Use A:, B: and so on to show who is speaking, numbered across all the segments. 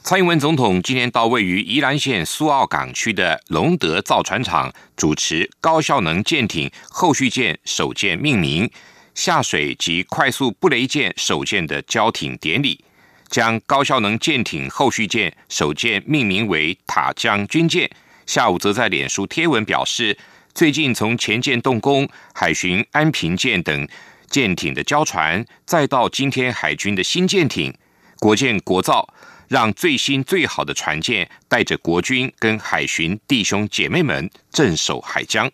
A: 蔡英文总统今天到位于宜兰县苏澳港区的龙德造船厂，主持高效能舰艇后续舰首舰命名、下水及快速布雷舰首舰的交艇典礼，将高效能舰艇后续舰首舰命名为塔江军舰。下午则在脸书贴文表示，最近从前舰动工、海巡安平舰等舰艇的交船，再到今天海军的新舰艇，国舰国造。让最新最好的船舰带着国军跟海巡弟兄姐妹们镇守海疆。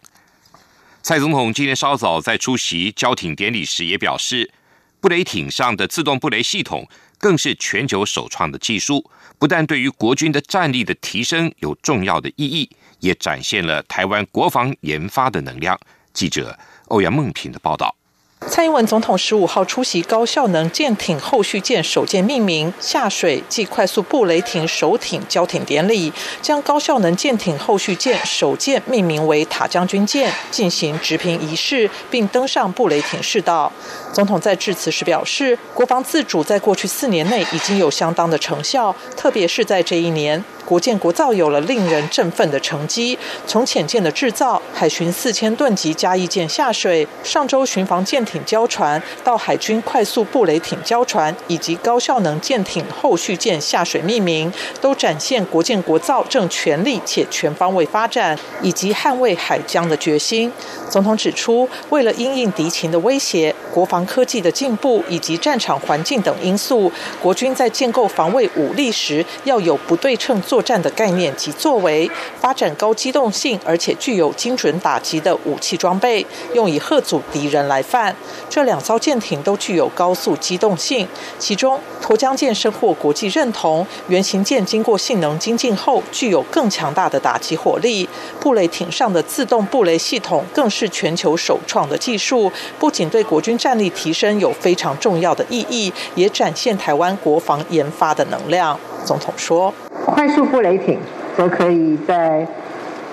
A: 蔡总统今天稍早在出席交艇典礼时也表示，布雷艇上的自动布雷系统更是全球首创的技术，不但对于国军的战力的提升有重要的意义，也展现了台湾国防研发的能量。记者欧阳梦平的报道。
B: 蔡英文总统十五号出席高效能舰艇后续舰首舰命名、下水暨快速布雷艇首艇交艇典礼，将高效能舰艇后续舰首舰命名为塔将军舰，进行直平仪式，并登上布雷艇试道。总统在致辞时表示，国防自主在过去四年内已经有相当的成效，特别是在这一年。国建国造有了令人振奋的成绩，从潜舰的制造、海巡四千吨级加一舰下水、上周巡防舰艇交船，到海军快速布雷艇交船以及高效能舰艇后续舰下水命名，都展现国建国造正全力且全方位发展以及捍卫海疆的决心。总统指出，为了因应敌情的威胁、国防科技的进步以及战场环境等因素，国军在建构防卫武力时要有不对称作。作战的概念及作为，发展高机动性而且具有精准打击的武器装备，用以吓阻敌人来犯。这两艘舰艇都具有高速机动性，其中沱江舰深获国际认同，原型舰经过性能精进后，具有更强大的打击火力。布雷艇上的自动布雷系统更是全球首创的技术，不仅对国军战力提升有非常重要的意义，也展现台湾国防研发的能量。总统说。
C: 快速布雷艇则可以在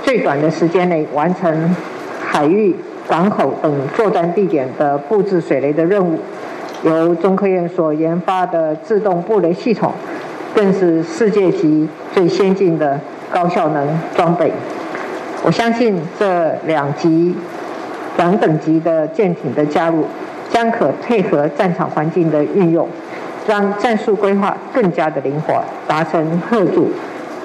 C: 最短的时间内完成海域、港口等作战地点的布置水雷的任务。由中科院所研发的自动布雷系统，更是世界级最先进的高效能装备。我相信这两级、两等级的舰艇的加入，将可配合战场环境的运用。让战术规划更加的灵活，达成贺住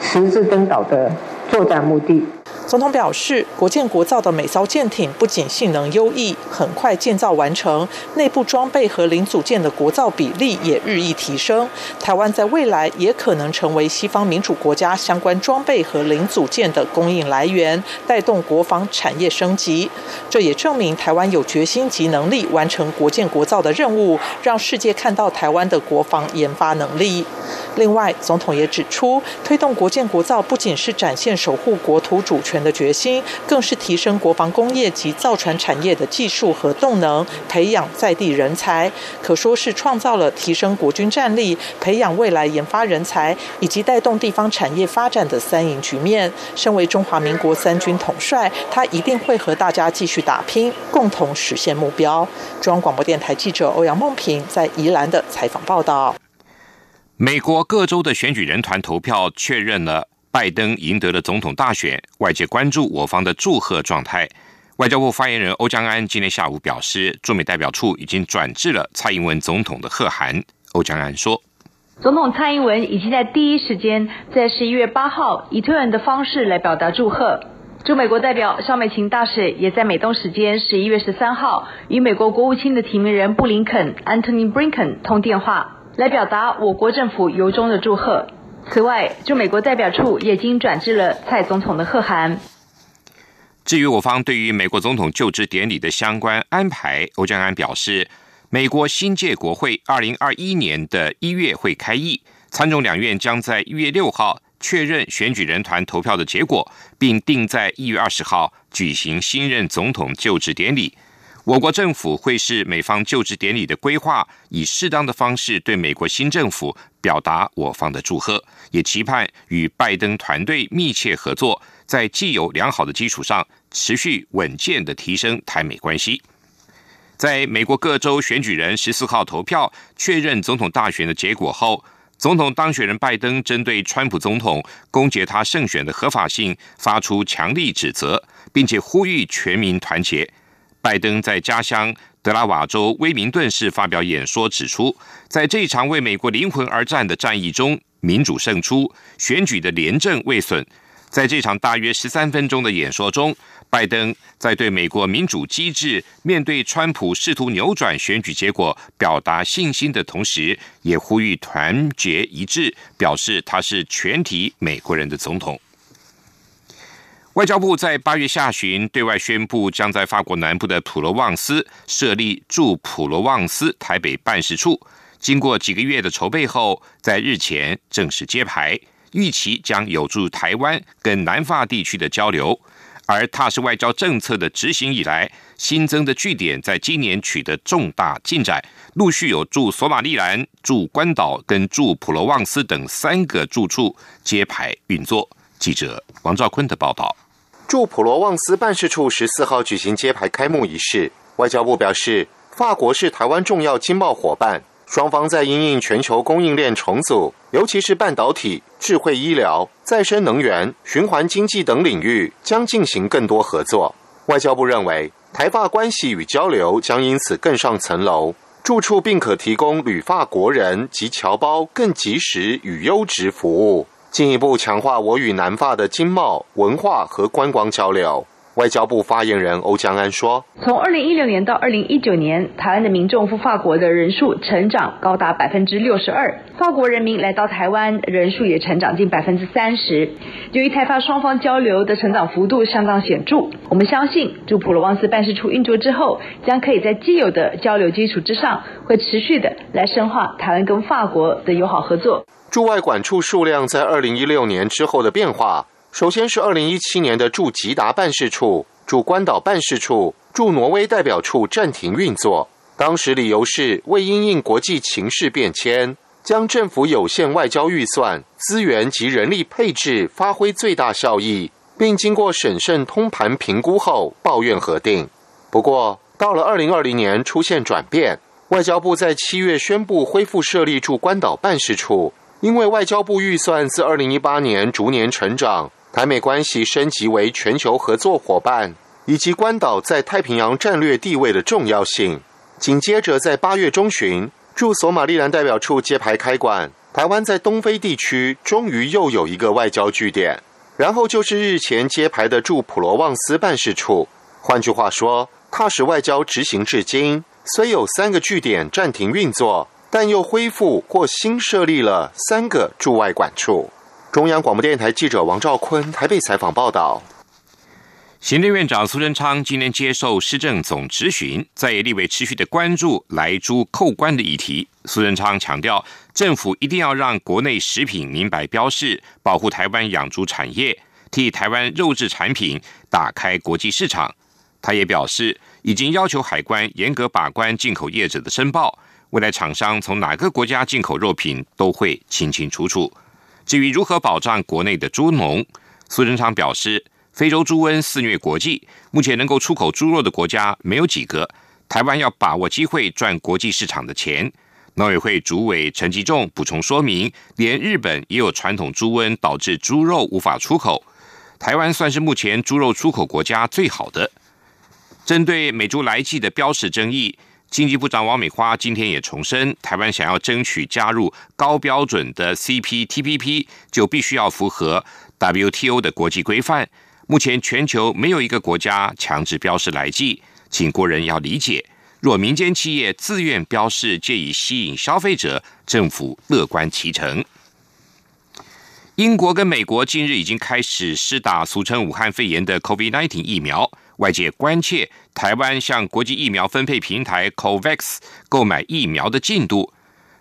C: 十字登岛的作战目的。
B: 总统表示，国建国造的每艘舰艇不仅性能优异，很快建造完成，内部装备和零组件的国造比例也日益提升。台湾在未来也可能成为西方民主国家相关装备和零组件的供应来源，带动国防产业升级。这也证明台湾有决心及能力完成国建国造的任务，让世界看到台湾的国防研发能力。另外，总统也指出，推动国建国造不仅是展现守护国土主权的决心，更是提升国防工业及造船产业的技术和动能，培养在地人才，可说是创造了提升国军战力、培养未来研发人才以及带动地方产业发展的三赢局面。身为中华民国三军统帅，他一定会和大家继续打拼，共同实现目标。中央广播电台记者欧阳梦平在宜兰的采访报道。
A: 美国各州的选举人团投票确认了拜登赢得了总统大选，外界关注我方的祝贺状态。外交部发言人欧江安今天下午表示，驻美代表处已经转至了蔡英文总统的贺函。欧江安说：“
D: 总统蔡英文已经在第一时间，在十一月八号以特人的方式来表达祝贺。驻美国代表肖美琴大使也在美东时间十一月十三号与美国国务卿的提名人布林肯 （Antony Blinken） 通电话。”来表达我国政府由衷的祝贺。此外，驻美国代表处也经转至了蔡总统的贺函。
A: 至于我方对于美国总统就职典礼的相关安排，欧江安表示，美国新届国会二零二一年的一月会开议，参众两院将在一月六号确认选举人团投票的结果，并定在一月二十号举行新任总统就职典礼。我国政府会视美方就职典礼的规划，以适当的方式对美国新政府表达我方的祝贺，也期盼与拜登团队密切合作，在既有良好的基础上，持续稳健的提升台美关系。在美国各州选举人十四号投票确认总统大选的结果后，总统当选人拜登针对川普总统攻击他胜选的合法性发出强力指责，并且呼吁全民团结。拜登在家乡德拉瓦州威明顿市发表演说，指出，在这一场为美国灵魂而战的战役中，民主胜出，选举的廉政未损。在这场大约十三分钟的演说中，拜登在对美国民主机制面对川普试图扭转选举结果表达信心的同时，也呼吁团结一致，表示他是全体美国人的总统。外交部在八月下旬对外宣布，将在法国南部的普罗旺斯设立驻普罗旺斯台北办事处。经过几个月的筹备后，在日前正式揭牌，预期将有助台湾跟南法地区的交流。而踏实外交政策的执行以来，新增的据点在今年取得重大进展，陆续有驻索马利兰、驻关岛跟驻普罗旺斯等三个驻处揭牌运作。记者王兆坤的报道。
E: 驻普罗旺斯办事处十四号举行揭牌开幕仪式。外交部表示，法国是台湾重要经贸伙伴，双方在因应全球供应链重组，尤其是半导体、智慧医疗、再生能源、循环经济等领域，将进行更多合作。外交部认为，台法关系与交流将因此更上层楼，住处并可提供旅法国人及侨胞更及时与优质服务。进一步强化我与南法的经贸、文化和观光交流。外交部发言人欧江安说：“
D: 从二零一六年到二零一九年，台湾的民众赴法国的人数成长高达百分之六十二，法国人民来到台湾人数也成长近百分之三十。由于台法双方交流的成长幅度相当显著，我们相信驻普罗旺斯办事处运作之后，将可以在既有的交流基础之上，会持续的来深化台湾跟法国的友好合作。”
E: 驻外管处数量在二零一六年之后的变化，首先是二零一七年的驻吉达办事处、驻关岛办事处、驻挪威代表处暂停运作。当时理由是为因应国际情势变迁，将政府有限外交预算、资源及人力配置发挥最大效益，并经过审慎通盘评估后抱怨核定。不过，到了二零二零年出现转变，外交部在七月宣布恢复设立驻关岛办事处。因为外交部预算自二零一八年逐年成长，台美关系升级为全球合作伙伴，以及关岛在太平洋战略地位的重要性。紧接着在八月中旬，驻索马利兰代表处揭牌开馆，台湾在东非地区终于又有一个外交据点。然后就是日前揭牌的驻普罗旺斯办事处。换句话说，踏实外交执行至今，虽有三个据点暂停运作。但又恢复或新设立了三个驻外管处。中央广播电台记者王兆坤台北采访报道。
A: 行政院长苏贞昌今天接受施政总质询，在立委持续的关注来猪扣关的议题。苏贞昌强调，政府一定要让国内食品明白标示，保护台湾养猪产业，替台湾肉质产品打开国际市场。他也表示，已经要求海关严格把关进口业者的申报。未来厂商从哪个国家进口肉品都会清清楚楚。至于如何保障国内的猪农，苏贞昌表示，非洲猪瘟肆虐国际，目前能够出口猪肉的国家没有几个。台湾要把握机会赚国际市场的钱。农委会主委陈吉仲补充说明，连日本也有传统猪瘟导致猪肉无法出口，台湾算是目前猪肉出口国家最好的。针对美猪来记的标识争议。经济部长王美花今天也重申，台湾想要争取加入高标准的 CPTPP，就必须要符合 WTO 的国际规范。目前全球没有一个国家强制标示来记，请国人要理解。若民间企业自愿标示，借以吸引消费者，政府乐观其成。英国跟美国近日已经开始施打俗称武汉肺炎的 COVID-19 疫苗。外界关切台湾向国际疫苗分配平台 COVAX 购买疫苗的进度。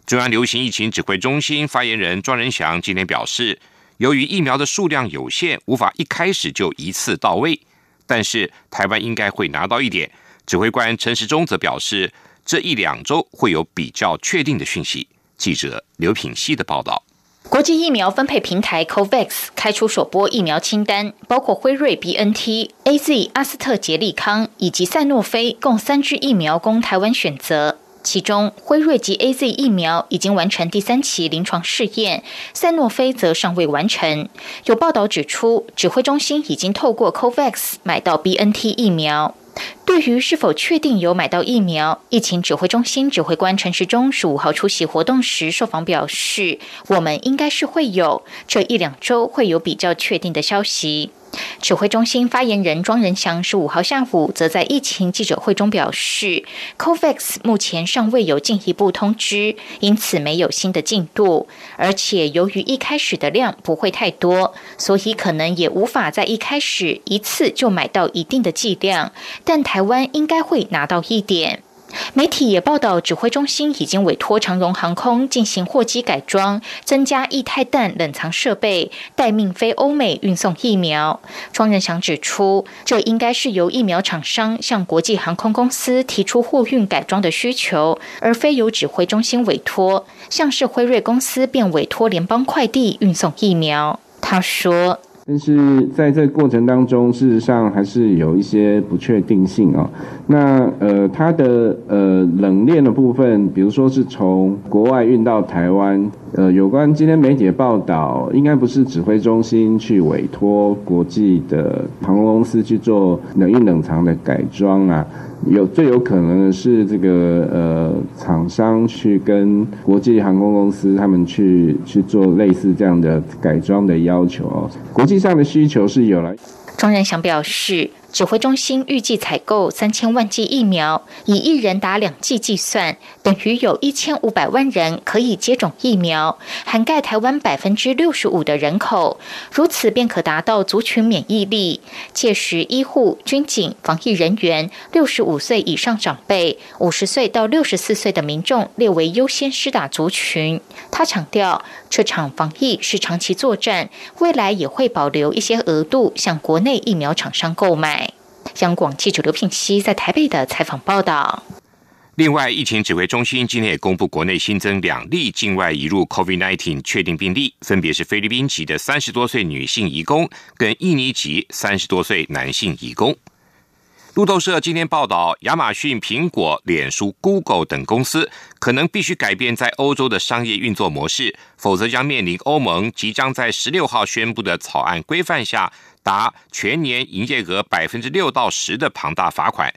A: 中央流行疫情指挥中心发言人庄仁祥今天表示，由于疫苗的数量有限，无法一开始就一次到位，但是台湾应该会拿到一点，指挥官陈时中则表示，这一两周会有比较确定的讯息。记者刘品希的报道。
F: 国际疫苗分配平台 COVAX 开出首波疫苗清单，包括辉瑞、BNT、AZ、阿斯特捷利康以及赛诺菲，共三支疫苗供台湾选择。其中，辉瑞及 AZ 疫苗已经完成第三期临床试验，赛诺菲则尚未完成。有报道指出，指挥中心已经透过 COVAX 买到 BNT 疫苗。对于是否确定有买到疫苗，疫情指挥中心指挥官陈时中十五号出席活动时受访表示：“我们应该是会有，这一两周会有比较确定的消息。”指挥中心发言人庄仁祥十五号下午则在疫情记者会中表示，COVAX 目前尚未有进一步通知，因此没有新的进度。而且由于一开始的量不会太多，所以可能也无法在一开始一次就买到一定的剂量。但台台湾应该会拿到一点。媒体也报道，指挥中心已经委托长荣航空进行货机改装，增加液态氮冷藏设备，待命飞欧美运送疫苗。庄仁祥指出，这应该是由疫苗厂商向国际航空公司提出货运改装的需求，而非由指挥中心委托。像是辉瑞公司便委托联邦快递运送疫苗。他说。
G: 但是在这过程当中，事实上还是有一些不确定性啊。那呃，它的呃冷链的部分，比如说是从国外运到台湾，呃，有关今天媒体的报道，应该不是指挥中心去委托国际的航空公司去做冷运冷藏的改装啊。有最有可能的是这个呃厂商去跟国际航空公司他们去去做类似这样的改装的要求哦，国际上的需求是有了。
F: 庄仁祥表示。指挥中心预计采购三千万剂疫苗，以一人打两剂计算，等于有一千五百万人可以接种疫苗，涵盖台湾百分之六十五的人口。如此便可达到族群免疫力。届时，医护、军警、防疫人员、六十五岁以上长辈、五十岁到六十四岁的民众列为优先施打族群。他强调，这场防疫是长期作战，未来也会保留一些额度向国内疫苗厂商购买。央广记者刘聘熙在台北的采访报道。
A: 另外，疫情指挥中心今天也公布，国内新增两例境外移入 COVID-19 确定病例，分别是菲律宾籍的三十多岁女性移工跟印尼籍三十多岁男性移工。路透社今天报道，亚马逊、苹果、脸书、Google 等公司可能必须改变在欧洲的商业运作模式，否则将面临欧盟即将在十六号宣布的草案规范下。达全年营业额百分之六到十的庞大罚款，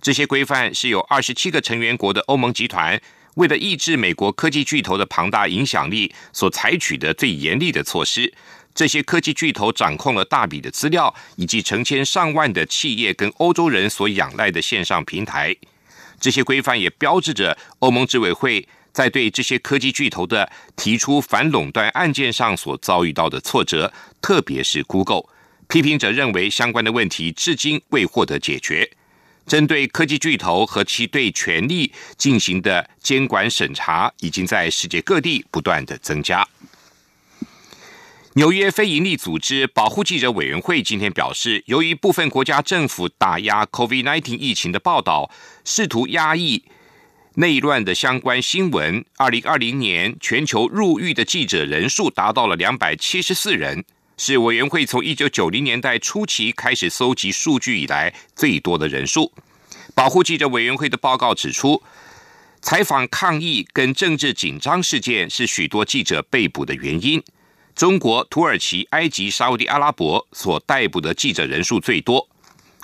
A: 这些规范是有二十七个成员国的欧盟集团为了抑制美国科技巨头的庞大影响力所采取的最严厉的措施。这些科技巨头掌控了大笔的资料，以及成千上万的企业跟欧洲人所仰赖的线上平台。这些规范也标志着欧盟执委会在对这些科技巨头的提出反垄断案件上所遭遇到的挫折，特别是 Google。批评者认为，相关的问题至今未获得解决。针对科技巨头和其对权力进行的监管审查，已经在世界各地不断的增加。纽约非营利组织保护记者委员会今天表示，由于部分国家政府打压 COVID-19 疫情的报道，试图压抑内乱的相关新闻，二零二零年全球入狱的记者人数达到了两百七十四人。是委员会从一九九零年代初期开始搜集数据以来最多的人数。保护记者委员会的报告指出，采访抗议跟政治紧张事件是许多记者被捕的原因。中国、土耳其、埃及、沙地阿拉伯所逮捕的记者人数最多。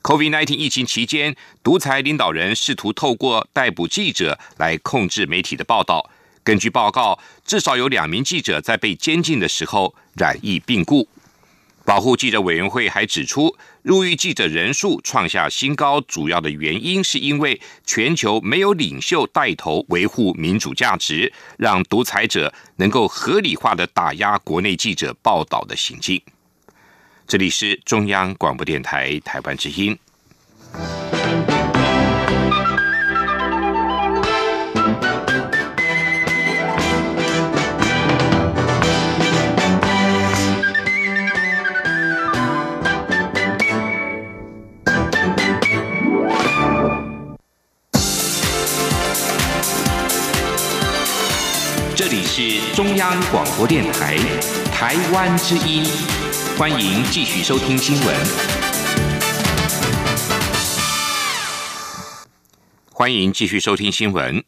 A: COVID-19 疫情期间，独裁领导人试图透过逮捕记者来控制媒体的报道。根据报告，至少有两名记者在被监禁的时候染疫病故。保护记者委员会还指出，入狱记者人数创下新高，主要的原因是因为全球没有领袖带头维护民主价值，让独裁者能够合理化的打压国内记者报道的行径。这里是中央广播电台台湾之音。是中央广播电台台湾之音，欢迎继续收听新闻。欢迎继续收听新闻。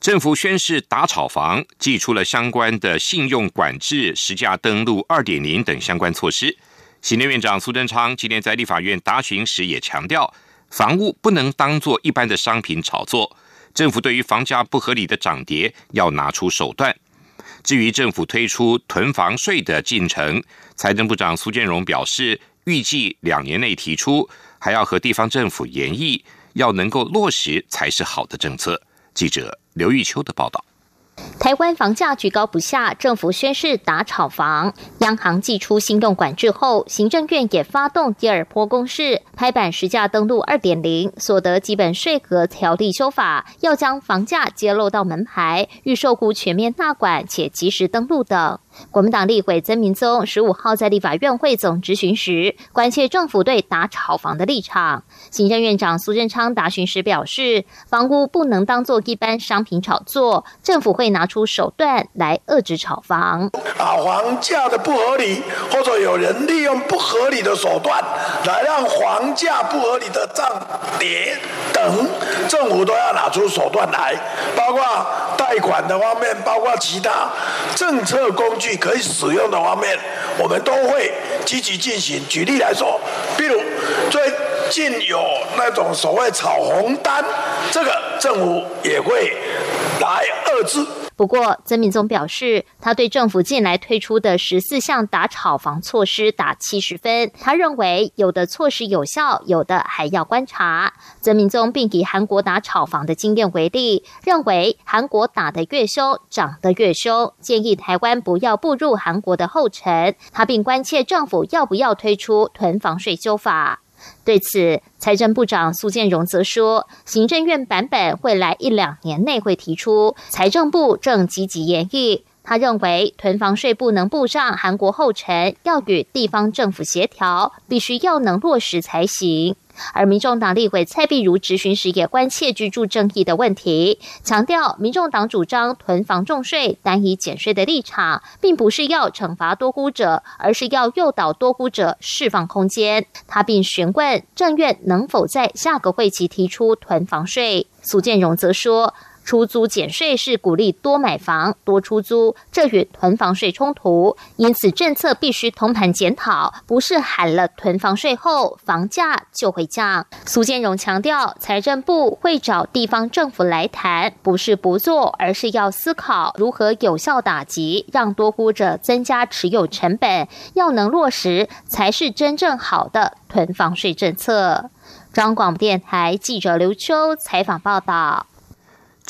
A: 政府宣示打炒房，寄出了相关的信用管制、实价登录二点零等相关措施。行政院长苏贞昌今天在立法院答询时也强调，房屋不能当作一般的商品炒作。政府对于房价不合理的涨跌，要拿出手段。至于政府推出囤房税的进程，财政部长苏建荣表示，预计两年内提出，还要和地方政府研议，要能够落实才是好的政策。记者刘玉秋的报道。
H: 台湾房价居高不下，政府宣示打炒房，央行寄出新动管制后，行政院也发动第二波攻势，拍板实价登录二点零，所得基本税额条例修法，要将房价揭露到门牌，预售股全面纳管且及时登录等。国民党立委曾明宗十五号在立法院会总质询时，关切政府对打炒房的立场。行政院长苏贞昌答询时表示，房屋不能当作一般商品炒作，政府会拿出手段来遏制炒房。
I: 啊，房价的不合理，或者有人利用不合理的手段来让房价不合理的涨跌等，政府都要拿出手段来，包括贷款的方面，包括其他政策工具。可以使用的方面，我们都会积极进行。举例来说，比如最近有那种所谓炒红单，这个政府也会来遏制。
H: 不过，曾敏宗表示，他对政府近来推出的十四项打炒房措施打七十分。他认为，有的措施有效，有的还要观察。曾敏宗并以韩国打炒房的经验为例，认为韩国打得越凶，涨得越凶，建议台湾不要步入韩国的后尘。他并关切政府要不要推出囤房税修法。对此，财政部长苏建荣则说，行政院版本会来一两年内会提出，财政部正积极研议。他认为，囤房税不能步上韩国后尘，要与地方政府协调，必须要能落实才行。而民众党立委蔡碧如质询时也关切居住正义的问题，强调民众党主张囤房重税、单以减税的立场，并不是要惩罚多估者，而是要诱导多估者释放空间。他并询问政院能否在下个会期提出囤房税。苏建荣则说。出租减税是鼓励多买房、多出租，这与囤房税冲突，因此政策必须通盘检讨，不是喊了囤房税后房价就会降。苏建荣强调，财政部会找地方政府来谈，不是不做，而是要思考如何有效打击，让多估者增加持有成本，要能落实才是真正好的囤房税政策。中央广电台记者刘秋采访报道。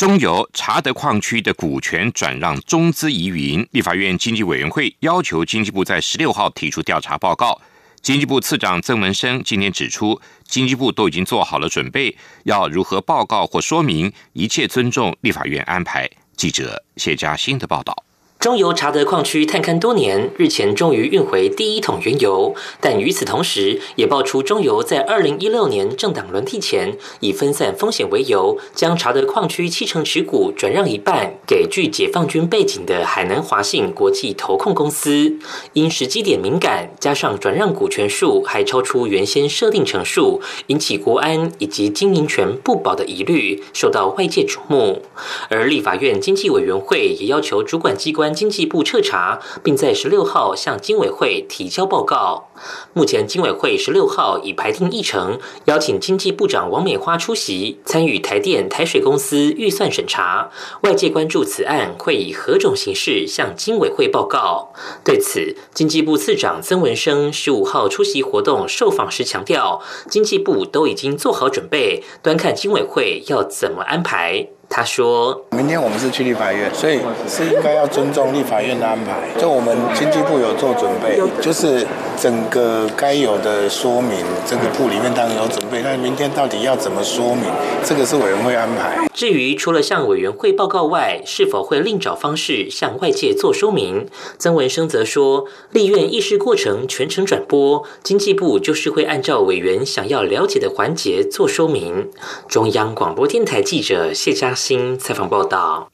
A: 中油查德矿区的股权转让中资疑云，立法院经济委员会要求经济部在十六号提出调查报告。经济部次长曾文生今天指出，经济部都已经做好了准备，要如何报告或说明，一切尊重立法院安排。记者谢佳欣的报道。
J: 中油查德矿区探勘多年，日前终于运回第一桶原油，但与此同时，也爆出中油在二零一六年政党轮替前，以分散风险为由，将查德矿区七成持股转让一半给具解放军背景的海南华信国际投控公司。因时机点敏感，加上转让股权数还超出原先设定成数，引起国安以及经营权不保的疑虑，受到外界瞩目。而立法院经济委员会也要求主管机关。经济部彻查，并在十六号向经委会提交报告。目前，经委会十六号已排定议程，邀请经济部长王美花出席，参与台电、台水公司预算审查。外界关注此案会以何种形式向经委会报告。对此，经济部次长曾文生十五号出席活动受访时强调，经济部都已经做好准备，端看经委会要怎么安排。他说：“
K: 明天我们是去立法院，所以是应该要尊重立法院的安排。就我们经济部有做准备，就是整个该有的说明，这个部里面当然有准备。但明天到底要怎么说明，这个是委员会安排。
J: 至于除了向委员会报告外，是否会另找方式向外界做说明？曾文生则说，立院议事过程全程转播，经济部就是会按照委员想要了解的环节做说明。”中央广播电台记者谢佳。新采访报道：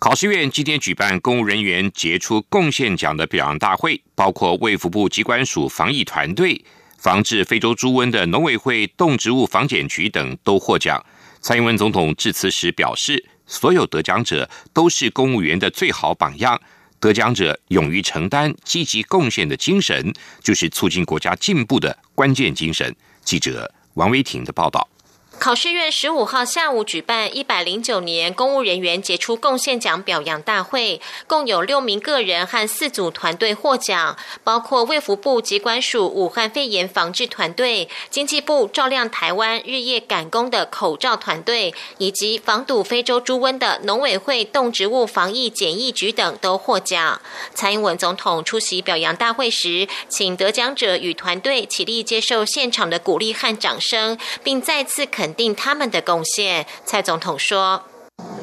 A: 考试院今天举办公务人员杰出贡献奖的表扬大会，包括卫福部机关署防疫团队、防治非洲猪瘟的农委会动植物防检局等都获奖。蔡英文总统致辞时表示，所有得奖者都是公务员的最好榜样。得奖者勇于承担、积极贡献的精神，就是促进国家进步的关键精神。记者王维婷的报道。
L: 考试院十五号下午举办一百零九年公务人员杰出贡献奖表扬大会，共有六名个人和四组团队获奖，包括卫福部机关署武汉肺炎防治团队、经济部照亮台湾日夜赶工的口罩团队，以及防堵非洲猪瘟的农委会动植物防疫检疫局等都获奖。蔡英文总统出席表扬大会时，请得奖者与团队起立接受现场的鼓励和掌声，并再次肯。肯定他们的贡献，蔡总统说：“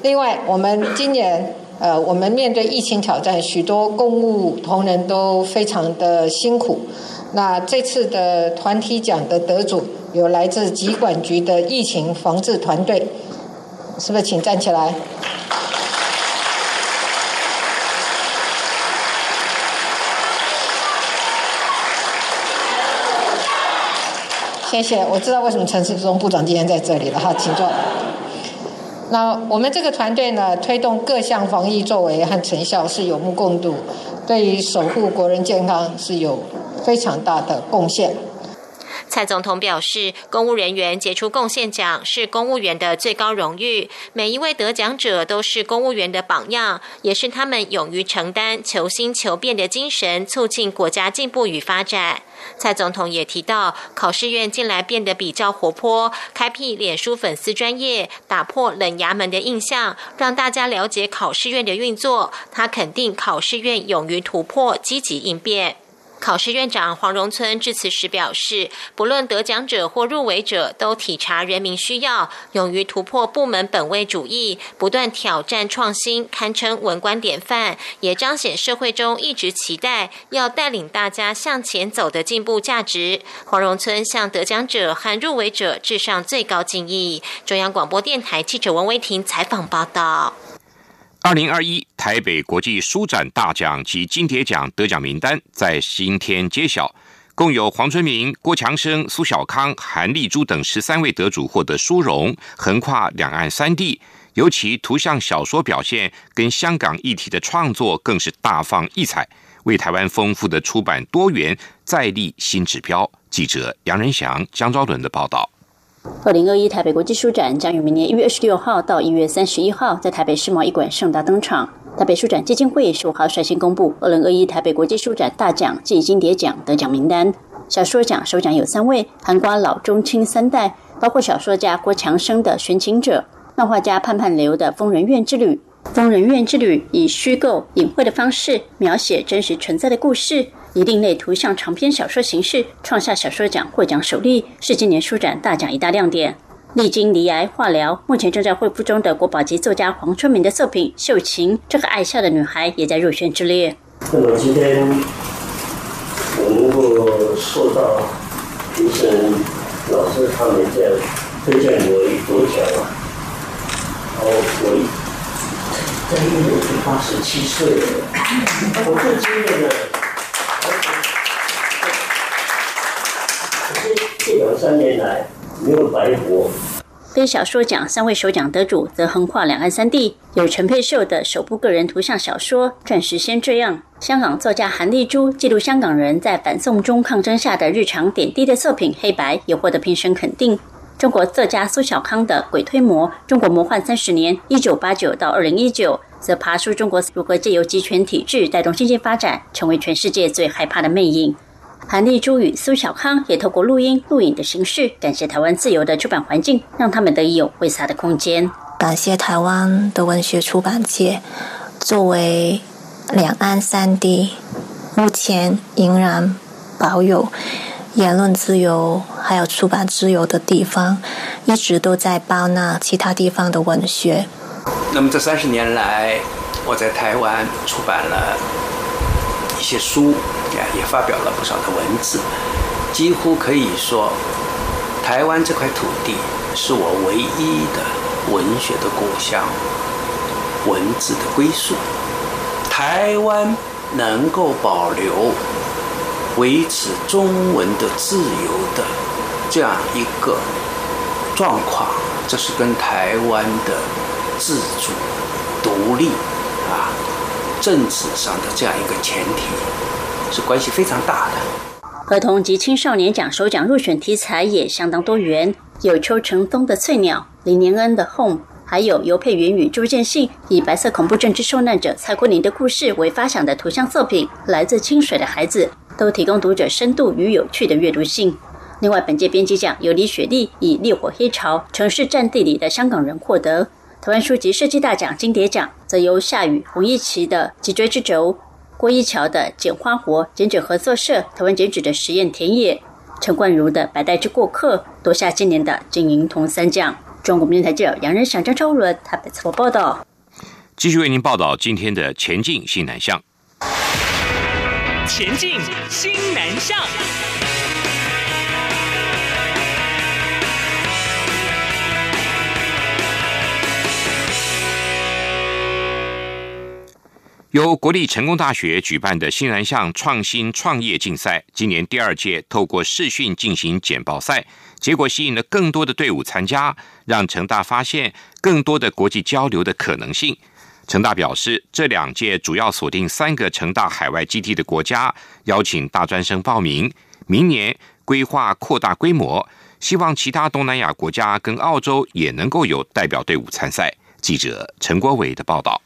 C: 另外，我们今年呃，我们面对疫情挑战，许多公务同仁都非常的辛苦。那这次的团体奖的得主有来自疾管局的疫情防治团队，是不是？请站起来。谢谢，我知道为什么陈世忠部长今天在这里了哈，请坐。那我们这个团队呢，推动各项防疫作为和成效是有目共睹，对于守护国人健康是有非常大的贡献。
L: 蔡总统表示，公务人员杰出贡献奖是公务员的最高荣誉，每一位得奖者都是公务员的榜样，也是他们勇于承担、求新求变的精神，促进国家进步与发展。蔡总统也提到，考试院近来变得比较活泼，开辟脸书粉丝专业，打破冷衙门的印象，让大家了解考试院的运作。他肯定考试院勇于突破，积极应变。考试院长黄荣村致辞时表示，不论得奖者或入围者，都体察人民需要，勇于突破部门本位主义，不断挑战创新，堪称文官典范，也彰显社会中一直期待要带领大家向前走的进步价值。黄荣村向得奖者和入围者致上最高敬意。中央广播电台记者王威婷采访报道。
A: 二零二一台北国际书展大奖及金蝶奖得奖名单在今天揭晓，共有黄春明、郭强生、苏小康、韩丽珠等十三位得主获得殊荣，横跨两岸三地。尤其图像小说表现跟香港议题的创作更是大放异彩，为台湾丰富的出版多元再立新指标。记者杨仁祥、江昭伦的报道。
M: 二零二一台北国际书展将于明年一月二十六号到一月三十一号在台北世贸艺馆盛大登场。台北书展基金会十五号率先公布二零二一台北国际书展大奖暨金蝶奖得奖名单。小说奖首奖有三位，涵瓜老中青三代，包括小说家郭强生的《寻情者》，漫画家盼盼流的《疯人院之旅》。《疯人院之旅》以虚构隐晦的方式描写真实存在的故事。以另类图像长篇小说形式创下小说奖获奖首例，是今年书展大奖一大亮点。历经离癌化疗，目前正在恢复中的国宝级作家黄春明的作品《秀琴》，这个爱笑的女孩也在入选之列。
N: 那么今天我能够受到评审老师他们这样推荐我得奖啊，然后我在一年是八十七岁了，我最惊艳的。这两三年来没有白活。
M: 非小说奖三位首奖得主则横跨两岸三地，有陈佩秀的首部个人图像小说《暂时先这样》，香港作家韩丽珠记录香港人在反送中抗争下的日常点滴的作品《黑白》也获得评审肯定。中国作家苏小康的《鬼推磨：中国魔幻三十年（一九八九到二零一九）》则爬出中国如何借由集权体制带动经济发展，成为全世界最害怕的魅影。韩丽珠与苏小康也透过录音录影的形式，感谢台湾自由的出版环境，让他们得以有挥洒的空间。
O: 感谢台湾的文学出版界，作为两岸三地目前仍然保有言论自由还有出版自由的地方，一直都在包纳其他地方的文学。
P: 那么这三十年来，我在台湾出版了一些书。也发表了不少的文字，几乎可以说，台湾这块土地是我唯一的文学的故乡。文字的归宿。台湾能够保留、维持中文的自由的这样一个状况，这是跟台湾的自主、独立啊、政治上的这样一个前提是关系非常大的。
M: 儿童及青少年奖首奖入选题材也相当多元，有邱成东的《翠鸟》，林年恩的《Home》。还有尤佩云与朱建信以白色恐怖政治受难者蔡国林的故事为发想的图像作品《来自清水的孩子》，都提供读者深度与有趣的阅读性。另外，本届编辑奖由李雪莉以《烈火黑潮》城市战地里的香港人获得；台湾书籍设计大奖金蝶奖则由夏雨、洪一奇的《脊椎之轴》，郭一桥的《剪花活》，剪纸合作社台湾剪纸的实验田野，陈冠如的《白带之过客》夺下今年的金银铜三奖。中国电台记者杨仁祥、张超伦台北采访报道。
A: 继续为您报道今天的前进新南向。
Q: 前进新南向。
A: 由国立成功大学举办的新南向创新创业竞赛，今年第二届透过视讯进行简报赛，结果吸引了更多的队伍参加，让成大发现更多的国际交流的可能性。成大表示，这两届主要锁定三个成大海外基地的国家，邀请大专生报名。明年规划扩大规模，希望其他东南亚国家跟澳洲也能够有代表队伍参赛。记者陈国伟的报道。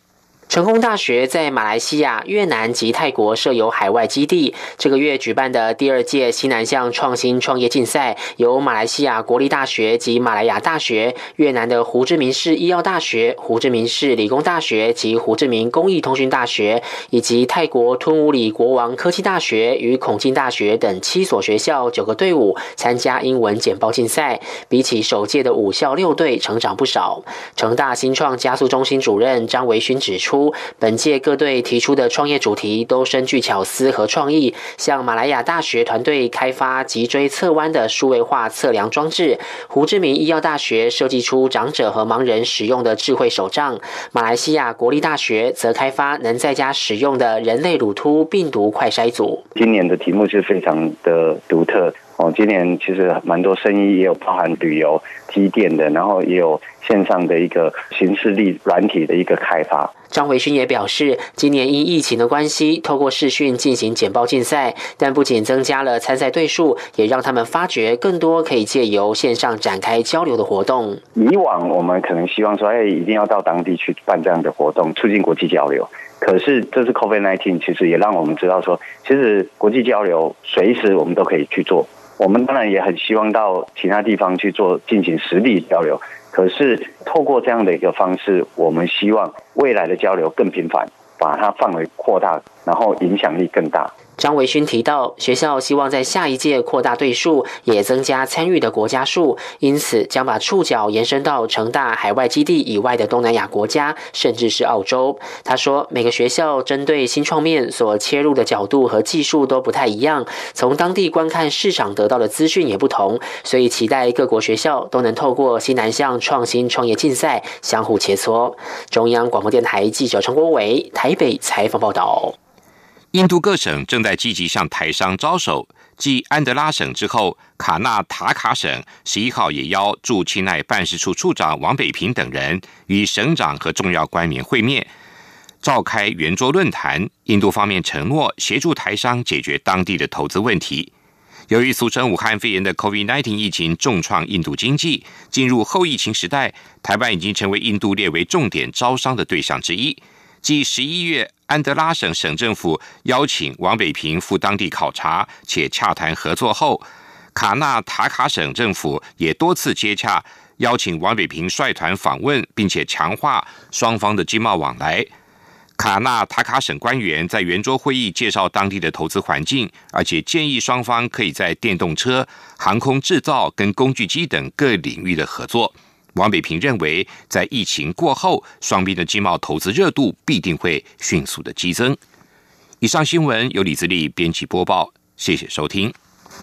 R: 成功大学在马来西亚、越南及泰国设有海外基地。这个月举办的第二届西南向创新创业竞赛，由马来西亚国立大学及马来亚大学、越南的胡志明市医药大学、胡志明市理工大学及胡志明工艺通讯大学，以及泰国吞武里国王科技大学与孔敬大学等七所学校九个队伍参加英文简报竞赛。比起首届的五校六队，成长不少。成大新创加速中心主任张维勋指出。本届各队提出的创业主题都深具巧思和创意，像马来亚大学团队开发脊椎侧弯的数位化测量装置，胡志明医药大学设计出长者和盲人使用的智慧手杖，马来西亚国立大学则开发能在家使用的人类乳突病毒快筛组。
S: 今年的题目是非常的独特哦，今年其实蛮多生意也有包含旅游、机电的，然后也有线上的一个形式力软体的一个开发。
R: 张维勋也表示，今年因疫情的关系，透过视讯进行简报竞赛，但不仅增加了参赛队数，也让他们发掘更多可以借由线上展开交流的活动。
S: 以往我们可能希望说，哎，一定要到当地去办这样的活动，促进国际交流。可是这次 COVID-19 其实也让我们知道说，其实国际交流随时我们都可以去做。我们当然也很希望到其他地方去做进行实地交流。可是，透过这样的一个方式，我们希望未来的交流更频繁，把它范围扩大，然后影响力更大。
R: 张维勋提到，学校希望在下一届扩大队数，也增加参与的国家数，因此将把触角延伸到成大海外基地以外的东南亚国家，甚至是澳洲。他说，每个学校针对新创面所切入的角度和技术都不太一样，从当地观看市场得到的资讯也不同，所以期待各国学校都能透过西南向创新创业竞赛相互切磋。中央广播电台记者陈国伟台北采访报道。
A: 印度各省正在积极向台商招手，继安德拉省之后，卡纳塔卡省十一号也邀驻钦奈办事处处长王北平等人与省长和重要官员会面，召开圆桌论坛。印度方面承诺协助台商解决当地的投资问题。由于俗称武汉肺炎的 COVID-19 疫情重创印度经济，进入后疫情时代，台湾已经成为印度列为重点招商的对象之一。继十一月，安德拉省省政府邀请王北平赴当地考察且洽谈合作后，卡纳塔卡省政府也多次接洽，邀请王北平率团访问，并且强化双方的经贸往来。卡纳塔卡省官员在圆桌会议介绍当地的投资环境，而且建议双方可以在电动车、航空制造跟工具机等各领域的合作。王北平认为，在疫情过后，双边的经贸投资热度必定会迅速的激增。以上新闻由李自力编辑播报，谢谢收听。